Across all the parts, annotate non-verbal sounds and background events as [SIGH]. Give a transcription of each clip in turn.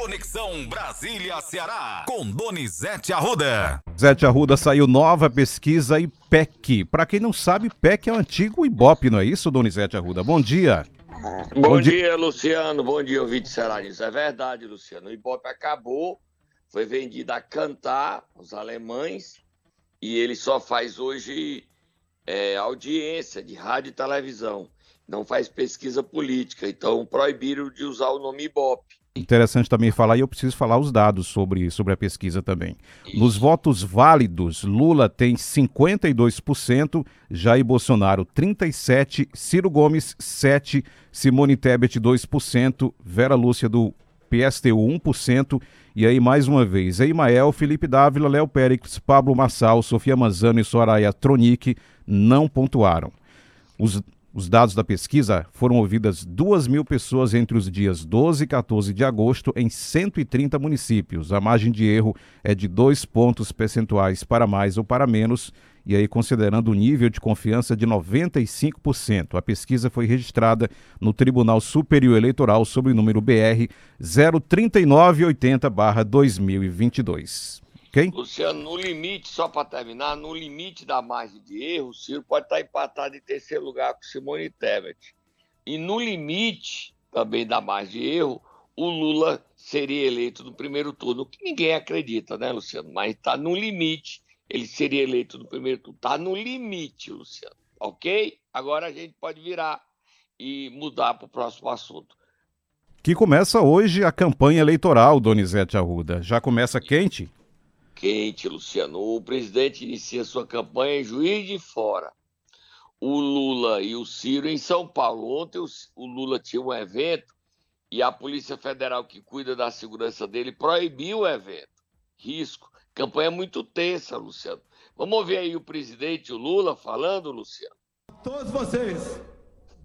Conexão Brasília-Ceará, com Donizete Arruda. Zete Arruda saiu nova pesquisa IPEC. Para quem não sabe, IPEC é o antigo Ibope, não é isso, Donizete Arruda? Bom dia. Bom, Bom dia, dia, Luciano. Bom dia, ouvinte Cearense. É verdade, Luciano. O Ibope acabou, foi vendido a cantar, os alemães, e ele só faz hoje é, audiência de rádio e televisão. Não faz pesquisa política. Então, proibiram de usar o nome Ibope. Interessante também falar, e eu preciso falar os dados sobre, sobre a pesquisa também. Nos votos válidos, Lula tem 52%, Jair Bolsonaro 37%, Ciro Gomes 7%, Simone Tebet 2%, Vera Lúcia do PSTU 1%, e aí mais uma vez, Eimael, Felipe Dávila, Léo Pérez, Pablo Massal, Sofia Manzano e Soraya Tronic não pontuaram. Os os dados da pesquisa foram ouvidas 2 mil pessoas entre os dias 12 e 14 de agosto em 130 municípios. A margem de erro é de dois pontos percentuais para mais ou para menos, e aí considerando o nível de confiança de 95%. A pesquisa foi registrada no Tribunal Superior Eleitoral sob o número BR 03980-2022. Quem? Luciano, no limite, só para terminar, no limite da margem de erro, o Ciro pode estar empatado em terceiro lugar com Simone Tebet. E no limite também da margem de erro, o Lula seria eleito no primeiro turno, o que ninguém acredita, né, Luciano? Mas está no limite, ele seria eleito no primeiro turno. Está no limite, Luciano. Ok? Agora a gente pode virar e mudar para o próximo assunto. Que começa hoje a campanha eleitoral, Donizete Arruda. Já começa quente? Quente, Luciano. O presidente inicia sua campanha em Juiz de Fora. O Lula e o Ciro em São Paulo. Ontem o Lula tinha um evento e a Polícia Federal, que cuida da segurança dele, proibiu o evento. Risco. Campanha muito tensa, Luciano. Vamos ouvir aí o presidente, o Lula, falando, Luciano. Todos vocês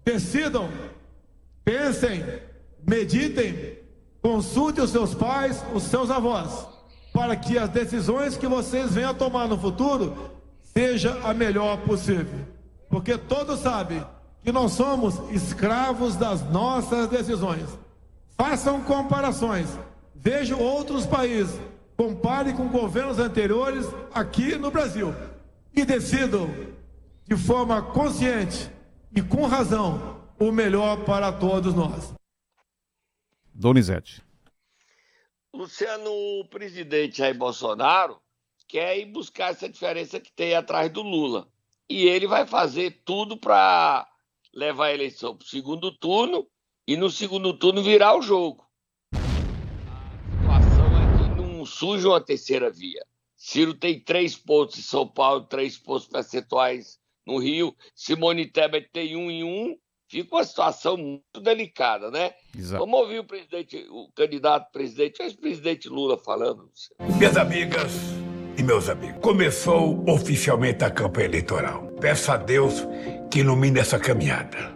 decidam, pensem, meditem, consultem os seus pais, os seus avós para que as decisões que vocês venham a tomar no futuro seja a melhor possível. Porque todos sabem que nós somos escravos das nossas decisões. Façam comparações. Vejam outros países. Compare com governos anteriores aqui no Brasil. E decidam de forma consciente e com razão o melhor para todos nós. Donizete. Luciano, o presidente Jair Bolsonaro quer ir buscar essa diferença que tem atrás do Lula. E ele vai fazer tudo para levar a eleição para o segundo turno e no segundo turno virar o jogo. A situação é que não surge uma terceira via. Ciro tem três pontos em São Paulo, três pontos percentuais no Rio. Simone Tebet tem um em um fica uma situação muito delicada, né? Exato. Vamos ouvir o presidente, o candidato presidente, o ex-presidente Lula falando. Minhas amigas e meus amigos, começou oficialmente a campanha eleitoral. Peço a Deus que ilumine essa caminhada.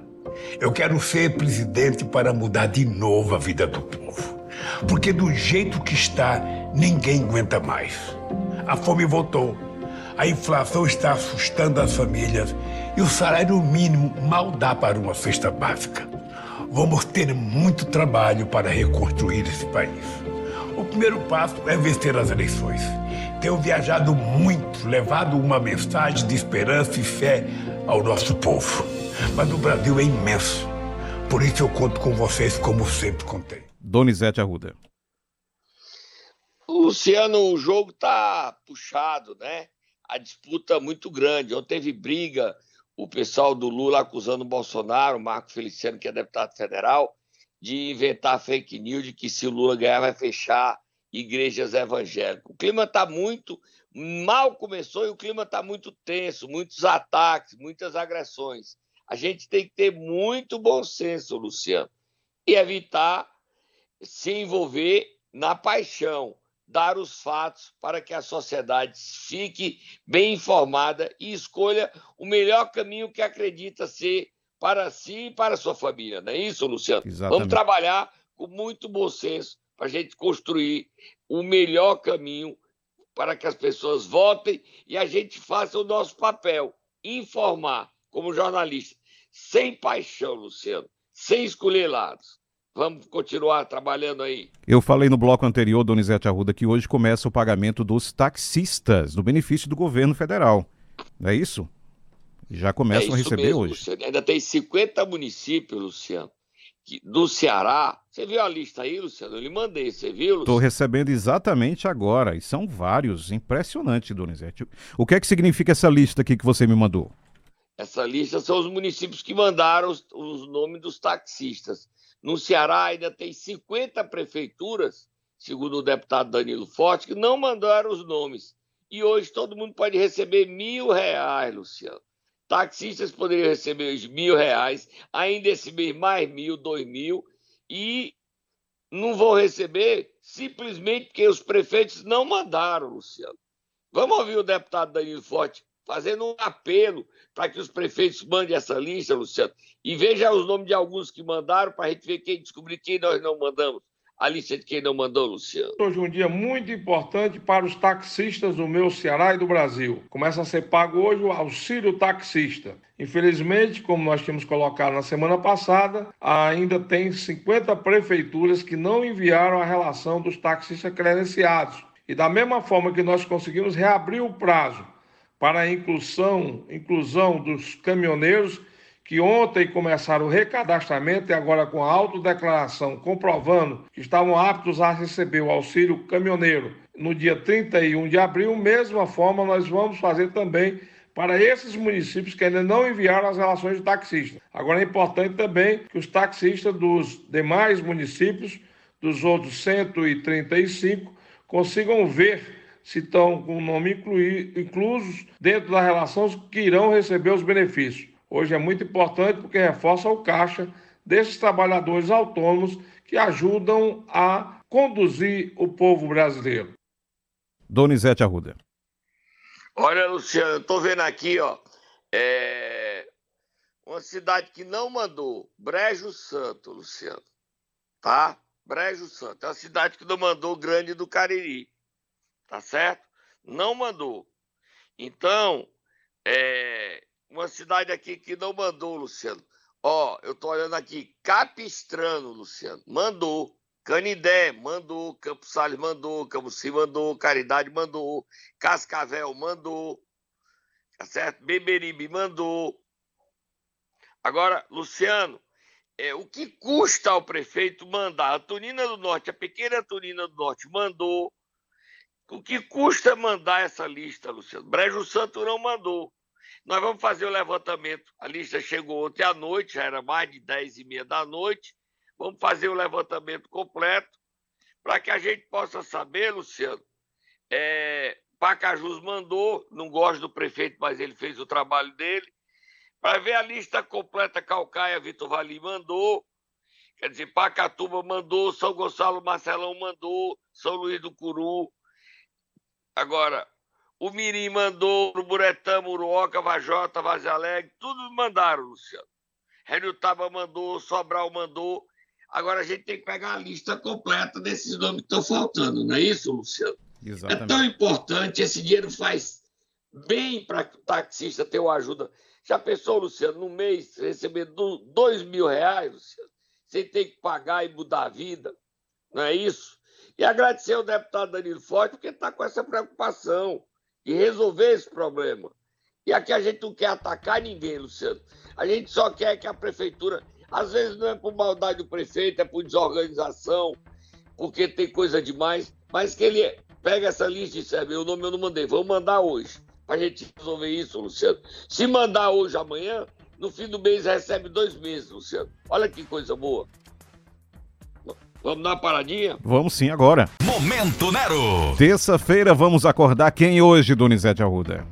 Eu quero ser presidente para mudar de novo a vida do povo. Porque do jeito que está, ninguém aguenta mais. A fome voltou. A inflação está assustando as famílias e o salário mínimo mal dá para uma cesta básica. Vamos ter muito trabalho para reconstruir esse país. O primeiro passo é vencer as eleições. Tenho viajado muito, levado uma mensagem de esperança e fé ao nosso povo. Mas o Brasil é imenso. Por isso eu conto com vocês como sempre contei. Donizete Arruda. Luciano, o jogo tá puxado, né? A disputa muito grande. Ontem teve briga o pessoal do Lula acusando o Bolsonaro, o Marco Feliciano, que é deputado federal, de inventar fake news de que se o Lula ganhar vai fechar igrejas evangélicas. O clima está muito. Mal começou e o clima está muito tenso, muitos ataques, muitas agressões. A gente tem que ter muito bom senso, Luciano, e evitar se envolver na paixão dar os fatos para que a sociedade fique bem informada e escolha o melhor caminho que acredita ser para si e para a sua família. Não é isso, Luciano? Exatamente. Vamos trabalhar com muito bom senso para a gente construir o melhor caminho para que as pessoas votem e a gente faça o nosso papel, informar como jornalista, sem paixão, Luciano, sem escolher lados. Vamos continuar trabalhando aí. Eu falei no bloco anterior, Donizete Arruda, que hoje começa o pagamento dos taxistas, do benefício do governo federal. Não é isso? Já começam é a receber mesmo, hoje. Luciano. Ainda tem 50 municípios, Luciano, que, do Ceará. Você viu a lista aí, Luciano? Eu lhe mandei, você viu? Estou recebendo exatamente agora, e são vários. Impressionante, Donizete. O que é que significa essa lista aqui que você me mandou? Essa lista são os municípios que mandaram os, os nomes dos taxistas. No Ceará ainda tem 50 prefeituras, segundo o deputado Danilo Forte, que não mandaram os nomes. E hoje todo mundo pode receber mil reais, Luciano. Taxistas poderiam receber os mil reais, ainda esse mês mais mil, dois mil, e não vão receber simplesmente porque os prefeitos não mandaram, Luciano. Vamos ouvir o deputado Danilo Forte fazendo um apelo para que os prefeitos mandem essa lista, Luciano, e veja os nomes de alguns que mandaram para a gente ver quem descobrir quem nós não mandamos. A lista de quem não mandou, Luciano. Hoje é um dia muito importante para os taxistas do meu Ceará e do Brasil. Começa a ser pago hoje o auxílio taxista. Infelizmente, como nós tínhamos colocado na semana passada, ainda tem 50 prefeituras que não enviaram a relação dos taxistas credenciados. E da mesma forma que nós conseguimos reabrir o prazo para a inclusão, inclusão dos caminhoneiros que ontem começaram o recadastramento e agora com a autodeclaração comprovando que estavam aptos a receber o auxílio caminhoneiro no dia 31 de abril, mesma forma nós vamos fazer também para esses municípios que ainda não enviaram as relações de taxistas. Agora é importante também que os taxistas dos demais municípios, dos outros 135, consigam ver se estão com o nome inclusos dentro da relação que irão receber os benefícios. Hoje é muito importante porque reforça o caixa desses trabalhadores autônomos que ajudam a conduzir o povo brasileiro. Donizete Arruda. Olha, Luciano, eu estou vendo aqui, ó, é... uma cidade que não mandou, Brejo Santo, Luciano, tá? Brejo Santo, é uma cidade que não mandou Grande do Cariri, tá certo? Não mandou. Então, é... uma cidade aqui que não mandou, Luciano. Ó, eu tô olhando aqui, Capistrano, Luciano, mandou. Canidé mandou, Campos Salles mandou, Camusim mandou, Caridade mandou, Cascavel mandou, tá certo? Beberibe mandou. Agora, Luciano, é, o que custa ao prefeito mandar? A Tunina do Norte, a pequena Tunina do Norte mandou. O que custa mandar essa lista, Luciano? Brejo Santo não mandou. Nós vamos fazer o levantamento. A lista chegou ontem à noite, já era mais de 10 e meia da noite. Vamos fazer o levantamento completo para que a gente possa saber, Luciano. É, Pacajus mandou, não gosto do prefeito, mas ele fez o trabalho dele. Para ver a lista completa, Calcaia, Vitor Vali mandou. Quer dizer, Pacatuba mandou, São Gonçalo Marcelão mandou, São Luís do Curu. Agora, o Mirim mandou, o Buretã, Muruoca, Vajota, Vaz Alegre, tudo mandaram, Luciano. Renutaba mandou, Sobral mandou. Agora a gente tem que pegar a lista completa desses nomes que estão faltando, não é isso, Luciano? Exatamente. É tão importante, esse dinheiro faz bem para o taxista ter uma ajuda. Já pensou, Luciano, no mês receber dois mil reais, Luciano, sem ter que pagar e mudar a vida, não é isso? E agradecer ao deputado Danilo Forte, porque está com essa preocupação de resolver esse problema. E aqui a gente não quer atacar ninguém, Luciano. A gente só quer que a prefeitura às vezes não é por maldade do prefeito, é por desorganização, porque tem coisa demais, mas que ele pega essa lista e sabe, o nome eu não mandei, vou mandar hoje, para a gente resolver isso, Luciano. Se mandar hoje, amanhã, no fim do mês recebe dois meses, Luciano. Olha que coisa boa. Vamos dar uma paradinha? Vamos sim agora. Momento Nero. Terça-feira vamos acordar quem hoje, Donizete Arruda?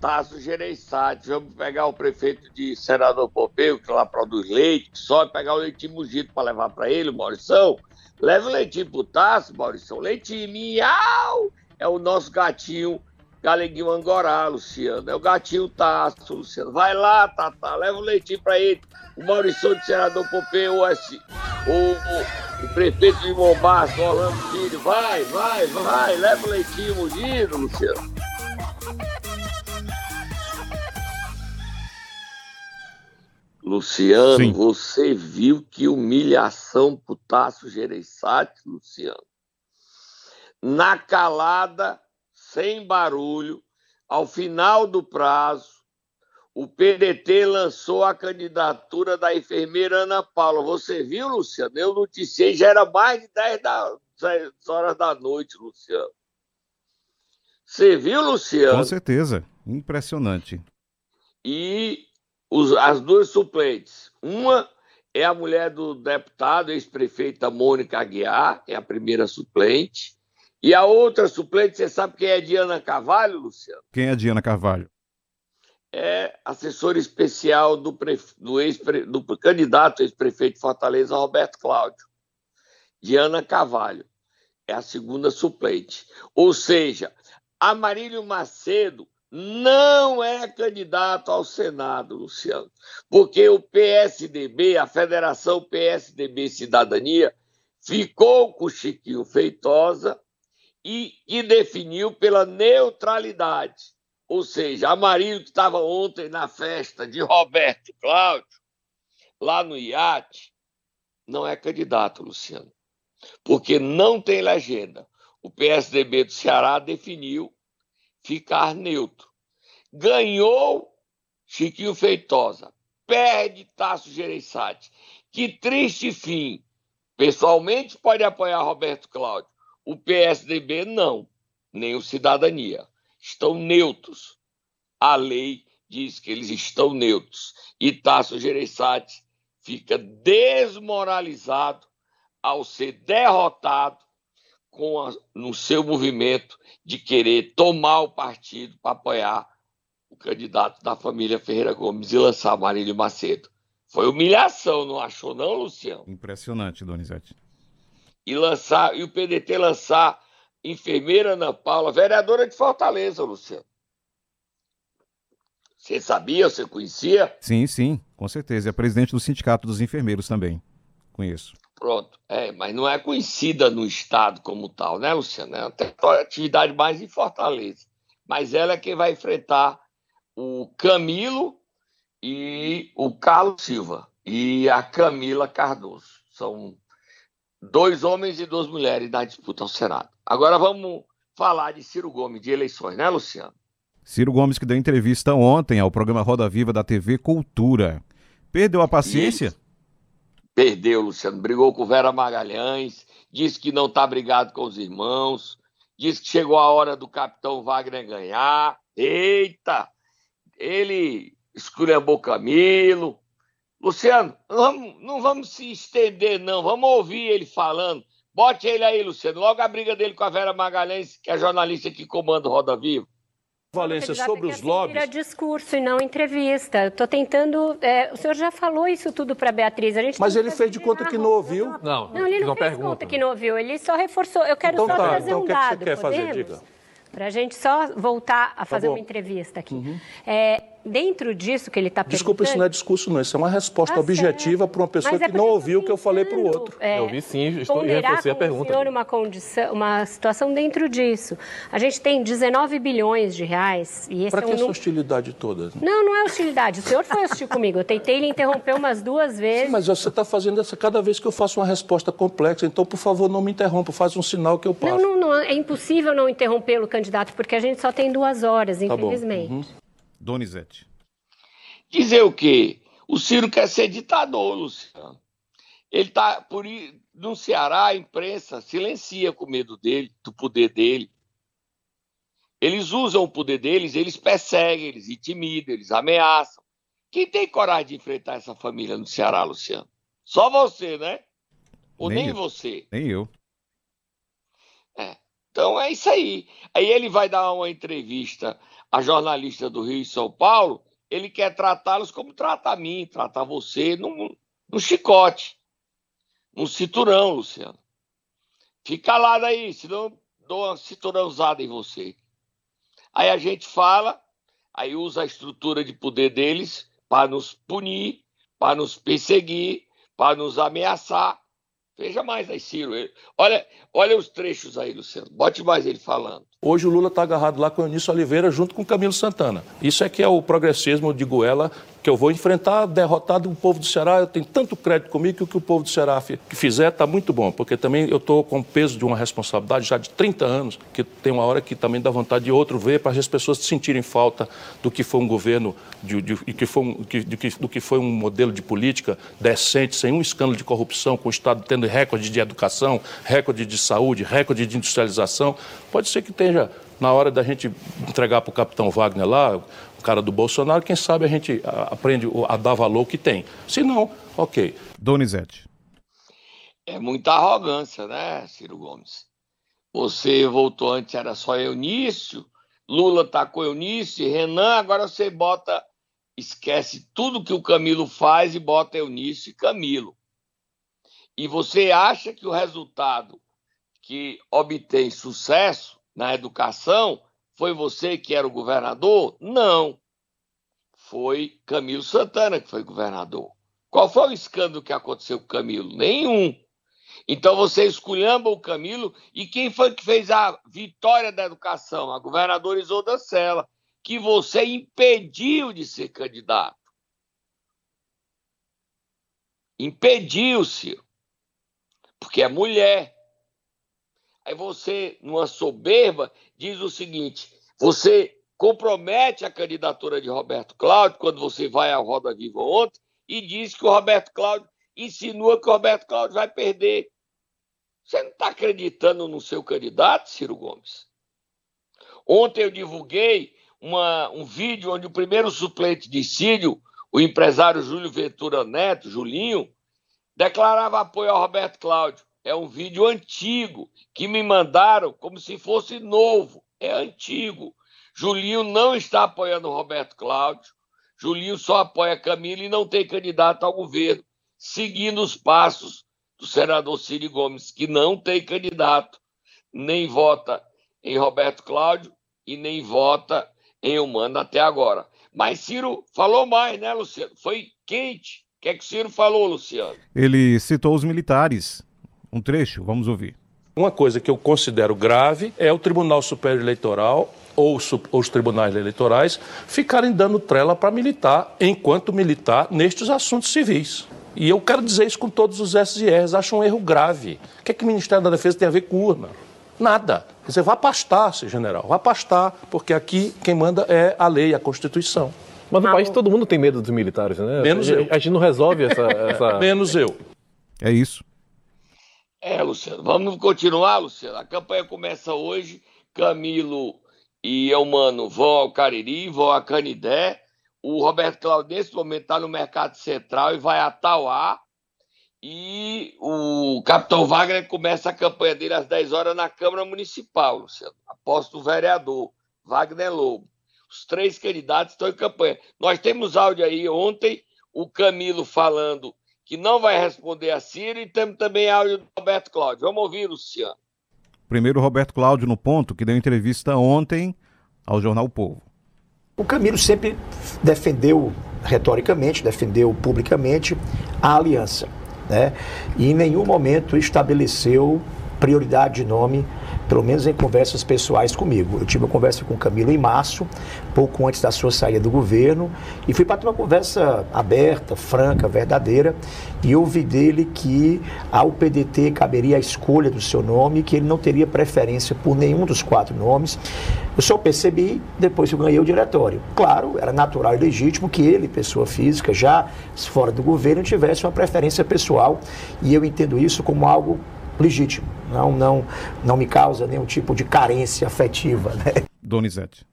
Tasso Gereissati, vamos pegar o prefeito de Senador Pompeu, que lá produz leite, só pegar o leitinho mugido para levar para ele, o Maurição. Leva o leitinho pro Tasso, Maurição. Leitinho miau! É o nosso gatinho Galeguinho Angorá, Luciano. É o gatinho Tasso, Luciano. Vai lá, Tata, leva o leitinho para ele. O Maurição de Senador Pompeu, o, o, o prefeito de Mombaço, Orlando Filho. Vai, vai, vai, leva o leitinho mugido, Luciano. Luciano, Sim. você viu que humilhação pro Tasso Gereissati, Luciano? Na calada, sem barulho, ao final do prazo, o PDT lançou a candidatura da enfermeira Ana Paula. Você viu, Luciano? Eu noticiei, já era mais de 10, da, 10 horas da noite, Luciano. Você viu, Luciano? Com certeza. Impressionante. E os, as duas suplentes. Uma é a mulher do deputado, ex-prefeita Mônica Aguiar, é a primeira suplente. E a outra suplente, você sabe quem é Diana Carvalho, Luciano? Quem é Diana Carvalho? É assessora especial do, do, ex do candidato ex-prefeito de Fortaleza, Roberto Cláudio. Diana Carvalho é a segunda suplente. Ou seja, Amarílio Macedo não é candidato ao Senado, Luciano, porque o PSDB, a Federação PSDB Cidadania, ficou com o Chiquinho Feitosa e, e definiu pela neutralidade. Ou seja, Amarillo, que estava ontem na festa de Roberto Cláudio, lá no iate, não é candidato, Luciano, porque não tem legenda. O PSDB do Ceará definiu ficar neutro. Ganhou Chiquinho Feitosa, perde Tasso Gereissati. Que triste fim. Pessoalmente pode apoiar Roberto Cláudio. O PSDB não, nem o Cidadania. Estão neutros. A lei diz que eles estão neutros. E Tasso Gereissati fica desmoralizado ao ser derrotado com a, no seu movimento de querer tomar o partido para apoiar o candidato da família Ferreira Gomes e lançar Marílio Macedo. Foi humilhação, não achou não, Luciano? Impressionante, Donizete. E lançar e o PDT lançar enfermeira Ana Paula, vereadora de Fortaleza, Luciano. Você sabia, você conhecia? Sim, sim, com certeza. É presidente do Sindicato dos Enfermeiros também. Conheço. Pronto. É, mas não é conhecida no estado como tal, né, Luciana? É uma atividade mais em Fortaleza. Mas ela é quem vai enfrentar o Camilo e o Carlos Silva e a Camila Cardoso. São dois homens e duas mulheres na disputa ao Senado. Agora vamos falar de Ciro Gomes, de eleições, né, Luciano? Ciro Gomes que deu entrevista ontem ao programa Roda Viva da TV Cultura. Perdeu a paciência? Isso. Perdeu, Luciano. Brigou com Vera Magalhães, disse que não está brigado com os irmãos, disse que chegou a hora do capitão Wagner ganhar. Eita! Ele esculhambou Camilo. Luciano, não vamos, não vamos se estender, não. Vamos ouvir ele falando. Bote ele aí, Luciano. Logo a briga dele com a Vera Magalhães, que é a jornalista que comanda o Roda Viva. Valência, sobre os lobbies. Vira discurso e não entrevista. Estou tentando. É, o senhor já falou isso tudo para a Beatriz. A gente Mas ele fez de conta que não ouviu. Não, não ele não, não fez pergunta. conta que não ouviu. Ele só reforçou. Eu quero então, só tá, trazer então, um que dado. Que você quer podemos? fazer? Diga. Para a gente só voltar a tá fazer tá uma entrevista aqui. Uhum. É, dentro disso que ele está perguntando... Desculpa, isso não é discurso, não. Isso é uma resposta tá objetiva para uma pessoa é que não ouviu o que eu falei para o outro. É, eu ouvi sim, estou e reforcei a pergunta. Senhor uma, condição, uma situação dentro disso. A gente tem 19 bilhões de reais. Para que é um... essa hostilidade toda? Não, não é hostilidade. O senhor foi hostil comigo. Eu tentei lhe interromper umas duas vezes. Sim, mas você está fazendo essa cada vez que eu faço uma resposta complexa. Então, por favor, não me interrompa. Faz um sinal que eu passo. Não, não, não. É impossível não interrompê-lo, candidato, porque a gente só tem duas horas, tá infelizmente. Uhum. Donizete. Dizer o quê? O Ciro quer ser ditador, Luciano. Ele está por no Ceará a imprensa silencia com medo dele, do poder dele. Eles usam o poder deles, eles perseguem, eles intimidam, eles ameaçam. Quem tem coragem de enfrentar essa família no Ceará, Luciano? Só você, né? Ou nem, nem você? Nem eu. É. Então é isso aí. Aí ele vai dar uma entrevista a jornalista do Rio e São Paulo ele quer tratá-los como trata a mim, trata você num, num chicote, num cinturão, Luciano. Fica calado aí, senão dou uma cinturãozada em você. Aí a gente fala, aí usa a estrutura de poder deles para nos punir, para nos perseguir, para nos ameaçar. Veja mais aí, Ciro. Olha, olha os trechos aí, Luciano. Bote mais ele falando. Hoje o Lula está agarrado lá com o Eunício Oliveira junto com o Camilo Santana. Isso é que é o progressismo de Goela que eu vou enfrentar derrotado o povo do Ceará. Eu tenho tanto crédito comigo que o que o povo do Ceará fizer está muito bom, porque também eu estou com o peso de uma responsabilidade já de 30 anos, que tem uma hora que também dá vontade de outro ver para as pessoas sentirem falta do que foi um governo, de, de, de que foi um, de, do que foi um modelo de política decente, sem um escândalo de corrupção, com o Estado tendo recorde de educação, recorde de saúde, recorde de industrialização. Pode ser que esteja na hora da gente entregar para o capitão Wagner lá, cara do Bolsonaro, quem sabe a gente aprende a dar valor que tem. Se não, ok. Donizete. É muita arrogância, né, Ciro Gomes? Você voltou antes, era só Eunício, Lula tá com Eunício, Renan, agora você bota, esquece tudo que o Camilo faz e bota Eunício e Camilo. E você acha que o resultado que obtém sucesso na educação foi você que era o governador? Não. Foi Camilo Santana que foi governador. Qual foi o escândalo que aconteceu com Camilo? Nenhum. Então você esculhamba o Camilo e quem foi que fez a vitória da educação? A governadora Isolda Sela, que você impediu de ser candidato. Impediu, Ciro. Porque é mulher. Aí você, numa soberba, diz o seguinte: você compromete a candidatura de Roberto Cláudio quando você vai à Roda Viva ontem e diz que o Roberto Cláudio insinua que o Roberto Cláudio vai perder. Você não está acreditando no seu candidato, Ciro Gomes? Ontem eu divulguei uma, um vídeo onde o primeiro suplente de Círio, o empresário Júlio Ventura Neto, Julinho, declarava apoio ao Roberto Cláudio. É um vídeo antigo que me mandaram como se fosse novo. É antigo. Julinho não está apoiando o Roberto Cláudio. Julinho só apoia Camilo e não tem candidato ao governo, seguindo os passos do senador Ciro Gomes, que não tem candidato, nem vota em Roberto Cláudio e nem vota em Humano até agora. Mas Ciro falou mais, né, Luciano? Foi quente. O que é que Ciro falou, Luciano? Ele citou os militares. Um trecho, vamos ouvir. Uma coisa que eu considero grave é o Tribunal Superior Eleitoral ou os tribunais eleitorais ficarem dando trela para militar, enquanto militar, nestes assuntos civis. E eu quero dizer isso com todos os SRs. Acho um erro grave. O que, é que o Ministério da Defesa tem a ver com urna? Nada. Você vai pastar, seu general, vai pastar, porque aqui quem manda é a lei, a Constituição. Mas no país todo mundo tem medo dos militares, né? Menos a, eu. A gente não resolve essa. [LAUGHS] essa... Menos eu. É isso. É, Luciano. Vamos continuar, Luciano. A campanha começa hoje. Camilo e Eumano vão ao Cariri, vão a Canidé. O Roberto Cláudio, nesse momento, está no Mercado Central e vai a Tauá. E o Capitão Wagner começa a campanha dele às 10 horas na Câmara Municipal, Luciano. Aposto o vereador, Wagner Lobo. Os três candidatos estão em campanha. Nós temos áudio aí ontem, o Camilo falando que não vai responder a Ciro e temos também áudio do Roberto Cláudio. Vamos ouvir, Luciano. Primeiro, Roberto Cláudio no ponto, que deu entrevista ontem ao jornal o Povo. O Camilo sempre defendeu retoricamente, defendeu publicamente a aliança, né? E em nenhum momento estabeleceu prioridade de nome pelo menos em conversas pessoais comigo. Eu tive uma conversa com o Camilo em março, pouco antes da sua saída do governo, e fui para uma conversa aberta, franca, verdadeira, e ouvi dele que ao PDT caberia a escolha do seu nome, que ele não teria preferência por nenhum dos quatro nomes. Eu só percebi depois que eu ganhei o diretório. Claro, era natural e legítimo que ele, pessoa física, já fora do governo, tivesse uma preferência pessoal, e eu entendo isso como algo legítimo. Não, não, não me causa nenhum tipo de carência afetiva. Né? Donizete.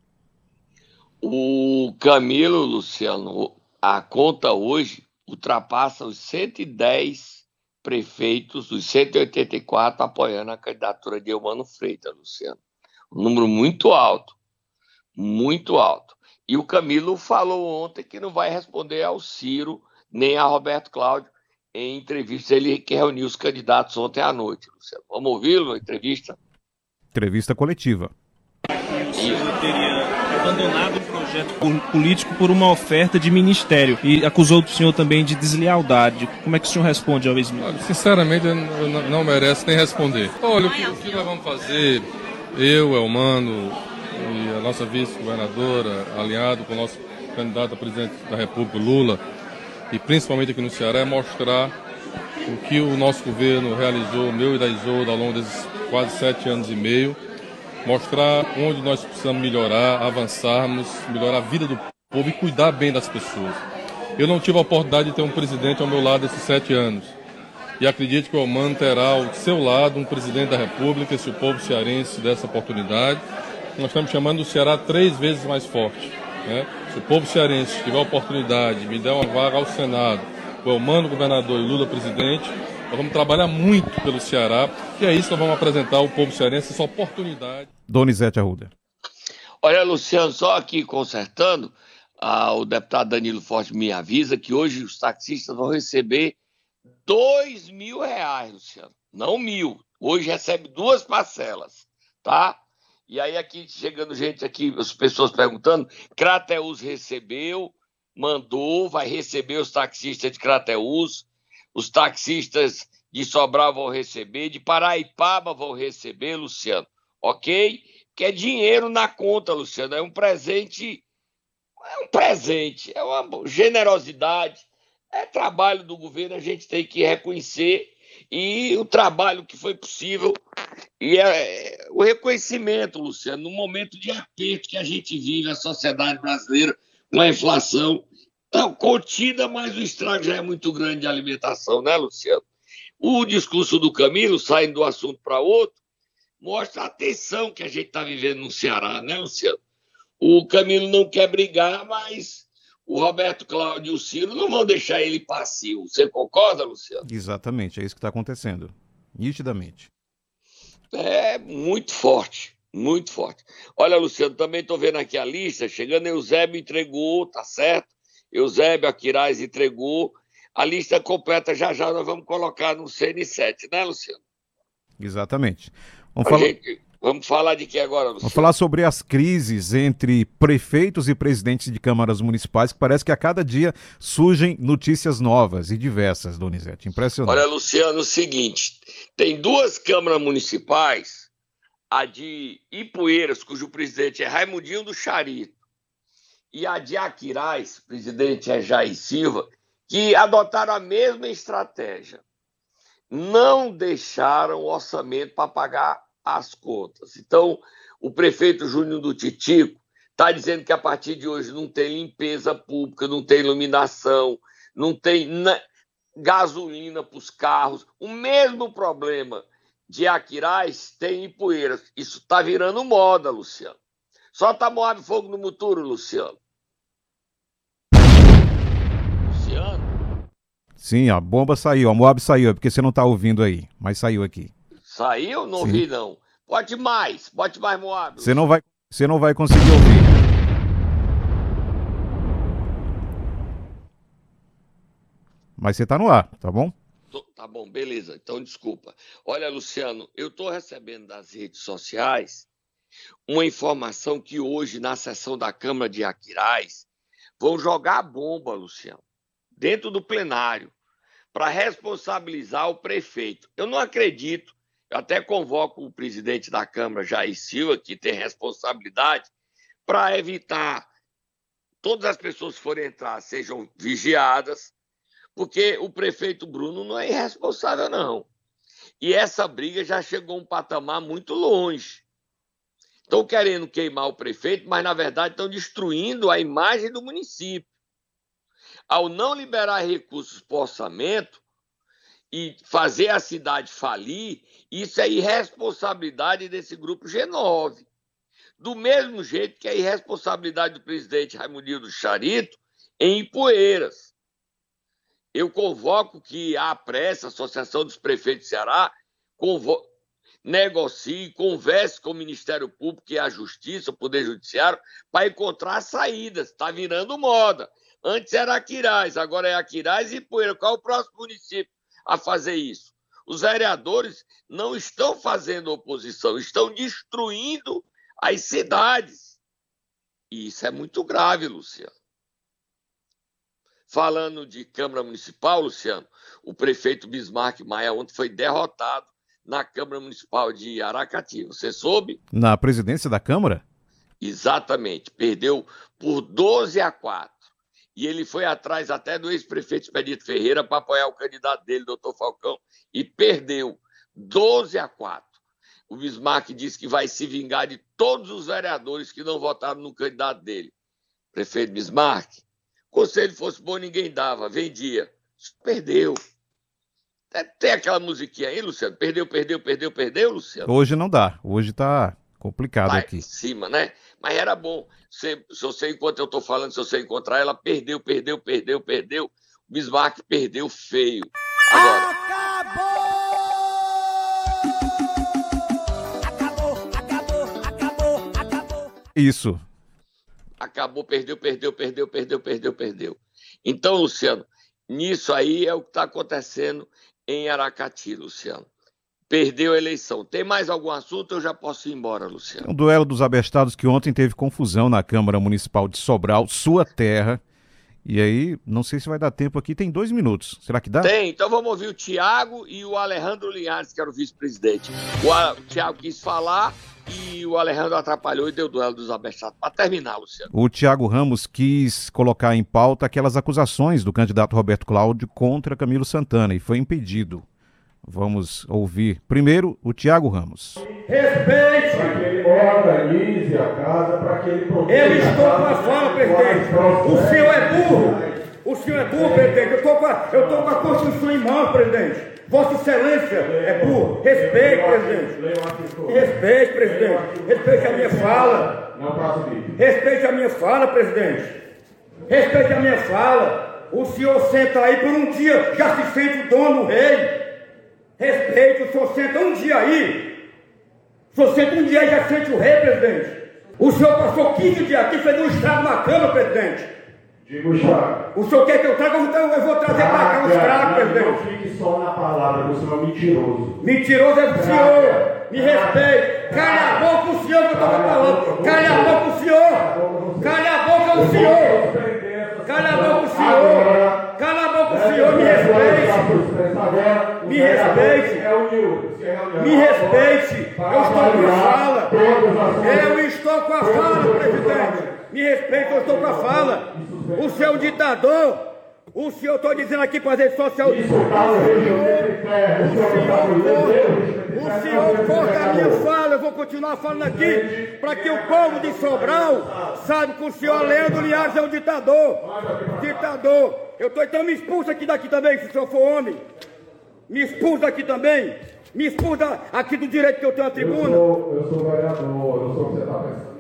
O Camilo, Luciano, a conta hoje ultrapassa os 110 prefeitos, os 184 apoiando a candidatura de Eumano Freitas, Luciano. Um número muito alto, muito alto. E o Camilo falou ontem que não vai responder ao Ciro nem a Roberto Cláudio em entrevista, ele que reuniu os candidatos ontem à noite. Luciano. Vamos ouvi-lo, entrevista? Entrevista coletiva. Ele teria abandonado o projeto político por uma oferta de ministério e acusou o senhor também de deslealdade. Como é que o senhor responde ao ex Sinceramente, eu não merece nem responder. Olha, o que, o que nós vamos fazer, eu, Elmano e a nossa vice-governadora, alinhado com o nosso candidato a presidente da República, Lula, e principalmente aqui no Ceará, é mostrar o que o nosso governo realizou, meu e da Isolda, ao longo desses quase sete anos e meio, mostrar onde nós precisamos melhorar, avançarmos, melhorar a vida do povo e cuidar bem das pessoas. Eu não tive a oportunidade de ter um presidente ao meu lado esses sete anos. E acredito que o Oman terá ao seu lado um presidente da República, se o povo cearense dessa oportunidade. Nós estamos chamando o Ceará três vezes mais forte. Né? Se o povo cearense tiver a oportunidade, me der uma vaga ao Senado, o Elmano governador e Lula presidente, nós vamos trabalhar muito pelo Ceará e é isso que nós vamos apresentar ao povo cearense, essa oportunidade. Donizete Arruda. Olha, Luciano, só aqui consertando, ah, o deputado Danilo Forte me avisa que hoje os taxistas vão receber dois mil reais, Luciano. Não mil. Hoje recebe duas parcelas, tá? E aí aqui, chegando gente aqui, as pessoas perguntando, Crateus recebeu, mandou, vai receber os taxistas de Crateus, os taxistas de Sobral vão receber, de Paraipaba vão receber, Luciano, ok? Que é dinheiro na conta, Luciano, é um presente, é um presente, é uma generosidade, é trabalho do governo, a gente tem que reconhecer. E o trabalho que foi possível e é, é, o reconhecimento, Luciano, no momento de aperto que a gente vive a sociedade brasileira com a inflação não, contida, mas o estrago já é muito grande de alimentação, né, Luciano? O discurso do Camilo, saindo do assunto para outro, mostra a tensão que a gente está vivendo no Ceará, né, Luciano? O Camilo não quer brigar, mas o Roberto Cláudio e o Ciro não vão deixar ele passivo. Você concorda, Luciano? Exatamente, é isso que está acontecendo. Nitidamente. É muito forte, muito forte. Olha, Luciano, também estou vendo aqui a lista. Chegando, Eusébio entregou, tá certo? Eusébio Aquiraz entregou. A lista completa já já nós vamos colocar no CN7, né, Luciano? Exatamente. Vamos falar... Gente, Vamos falar de que agora, Luciano? Vamos falar sobre as crises entre prefeitos e presidentes de câmaras municipais, que parece que a cada dia surgem notícias novas e diversas, Donizete. Impressionante. Olha, Luciano, é o seguinte: tem duas câmaras municipais, a de Ipueiras, cujo presidente é Raimundinho do Charito, e a de Aquiraz, presidente é Jair Silva, que adotaram a mesma estratégia. Não deixaram o orçamento para pagar as contas. Então, o prefeito Júnior do Titico está dizendo que a partir de hoje não tem limpeza pública, não tem iluminação, não tem gasolina para os carros. O mesmo problema de Aquiraz tem em Poeiras. Isso está virando moda, Luciano. Solta Moab Fogo no Muturo, Luciano. Luciano? Sim, a bomba saiu, a Moab saiu, é porque você não está ouvindo aí, mas saiu aqui. Saiu? Não Sim. vi, não. Bote mais, bote mais Moab. Você não vai, você não vai conseguir ouvir. Mas você tá no ar, tá bom? Tá bom, beleza. Então, desculpa. Olha, Luciano, eu estou recebendo das redes sociais uma informação que hoje, na sessão da Câmara de Aquiraz, vão jogar a bomba, Luciano, dentro do plenário, para responsabilizar o prefeito. Eu não acredito eu até convoco o presidente da Câmara, Jair Silva, que tem responsabilidade, para evitar todas as pessoas que forem entrar sejam vigiadas, porque o prefeito Bruno não é irresponsável, não. E essa briga já chegou a um patamar muito longe. Estão querendo queimar o prefeito, mas na verdade estão destruindo a imagem do município. Ao não liberar recursos para orçamento e fazer a cidade falir, isso é irresponsabilidade desse grupo G9. Do mesmo jeito que é irresponsabilidade do presidente Raimundinho do Charito em Ipueiras. Eu convoco que a pressa, a Associação dos Prefeitos de Ceará, convo... negocie, converse com o Ministério Público e a Justiça, o Poder Judiciário, para encontrar saídas. Está virando moda. Antes era Aquiraz, agora é Aquiraz e Ipueiras. Qual é o próximo município a fazer isso? Os vereadores não estão fazendo oposição, estão destruindo as cidades. E isso é muito grave, Luciano. Falando de Câmara Municipal, Luciano, o prefeito Bismarck Maia ontem foi derrotado na Câmara Municipal de Aracati. Você soube? Na presidência da Câmara? Exatamente, perdeu por 12 a 4. E ele foi atrás até do ex-prefeito Expedito Ferreira para apoiar o candidato dele, doutor Falcão, e perdeu 12 a 4. O Bismarck disse que vai se vingar de todos os vereadores que não votaram no candidato dele. Prefeito Bismarck, conselho fosse bom, ninguém dava, vendia. Perdeu. Tem aquela musiquinha aí, Luciano? Perdeu, perdeu, perdeu, perdeu, Luciano? Hoje não dá. Hoje tá complicado Vai aqui. em cima, né? Mas era bom. Se, se você, enquanto eu estou falando, se você encontrar ela, perdeu, perdeu, perdeu, perdeu. O Bismarck perdeu feio. Agora. Isso. Acabou, perdeu, perdeu, perdeu, perdeu, perdeu, perdeu. Então, Luciano, nisso aí é o que está acontecendo em Aracati, Luciano. Perdeu a eleição. Tem mais algum assunto? Eu já posso ir embora, Luciano. Um duelo dos abestados que ontem teve confusão na Câmara Municipal de Sobral, sua terra. E aí, não sei se vai dar tempo aqui, tem dois minutos. Será que dá? Tem, então vamos ouvir o Tiago e o Alejandro Linhares, que era o vice-presidente. O, A- o Tiago quis falar e o Alejandro atrapalhou e deu o duelo dos abestados. Para terminar, Luciano. O Tiago Ramos quis colocar em pauta aquelas acusações do candidato Roberto Cláudio contra Camilo Santana e foi impedido. Vamos ouvir primeiro o Tiago Ramos. Respeite! Para que ele organize a casa, para que ele Eu estou com a fala, presidente. O senhor é burro. O senhor é burro, presidente. Eu estou com, a- eu estou com a Constituição em mãos, presidente. Vossa Excelência é burro. Respeite, presidente. Respeite, presidente. Respeite a minha fala. Respeite a minha fala, presidente. Respeite a minha fala. O senhor senta aí por um dia, já se sente o dono, o rei. Respeite, o senhor senta um dia aí. O senhor senta um dia e já sente o rei, presidente. O senhor passou 15 dias aqui, fez um estrago na cama, presidente. Digo, Chaco. O senhor quer que eu traga? Eu vou, eu vou trazer para cá os tragos, presidente. Não fique só na palavra, você é um mentiroso. Mentiroso é o senhor. Me respeite. Calha a boca o senhor que eu estou falando. Calha a boca o senhor. Calha a boca o senhor. Calha a boca o senhor. Calha a boca o senhor. Me respeite. Me respeite. Me respeite. Eu estou com a fala. Eu estou com a fala, presidente. Me respeite, eu estou com a fala. O seu ditador. O senhor, estou dizendo aqui para as redes sociais. O senhor, o senhor corta a minha fala, eu vou continuar falando aqui, para que o povo de Sobral saiba que o senhor Leandro Linhares é um ditador. Ditador. Eu estou então me expulsa aqui daqui também, se o senhor for homem. Me expulsa aqui também. Me expulsa aqui do direito que eu tenho à tribuna. Eu sou vereador, eu sou o que você está pensando.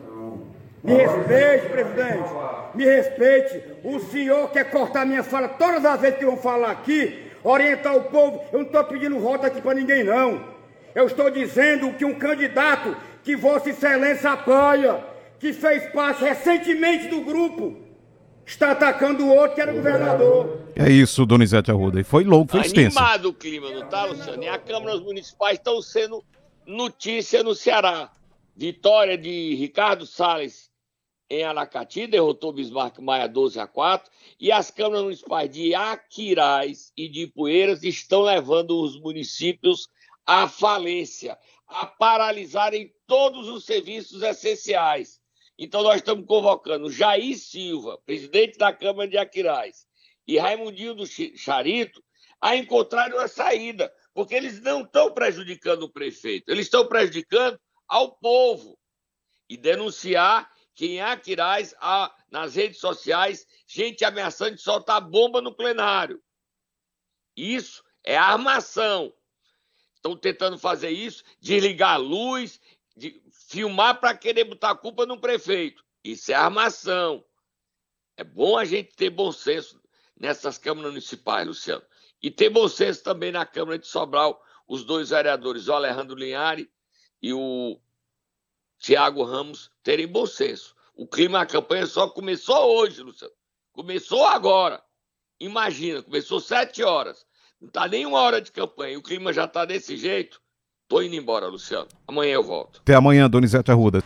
Me respeite, presidente. Me respeite. O senhor quer cortar minha fala todas as vezes que vão falar aqui, orientar o povo. Eu não estou pedindo voto aqui para ninguém, não. Eu estou dizendo que um candidato que Vossa Excelência apoia, que fez parte recentemente do grupo, está atacando o outro que era governador. É isso, Donizete Arruda. E foi longo, foi extenso. Animado o clima, não tá, Luciano? E as câmaras municipais estão sendo notícia no Ceará. Vitória de Ricardo Salles em Aracati, derrotou Bismarck Maia 12 a 4. E as câmaras municipais de Aquiraz e de Ipueiras estão levando os municípios à falência, a paralisarem todos os serviços essenciais. Então, nós estamos convocando Jair Silva, presidente da Câmara de Aquiraz, e Raimundinho do Charito a encontrarem uma saída, porque eles não estão prejudicando o prefeito, eles estão prejudicando ao povo. E denunciar que em Aquiraz, há, nas redes sociais, gente ameaçando de soltar bomba no plenário. Isso é armação. Estão tentando fazer isso, desligar a luz, de filmar para querer botar a culpa no prefeito. Isso é armação. É bom a gente ter bom senso nessas câmaras municipais, Luciano. E ter bom senso também na Câmara de Sobral, os dois vereadores, o Alejandro Linhari e o Tiago Ramos, terem bom senso. O clima da campanha só começou hoje, Luciano. Começou agora. Imagina, começou sete horas. Não está nem uma hora de campanha. O clima já está desse jeito. Tô indo embora, Luciano. Amanhã eu volto. Até amanhã, Donizete Arruda.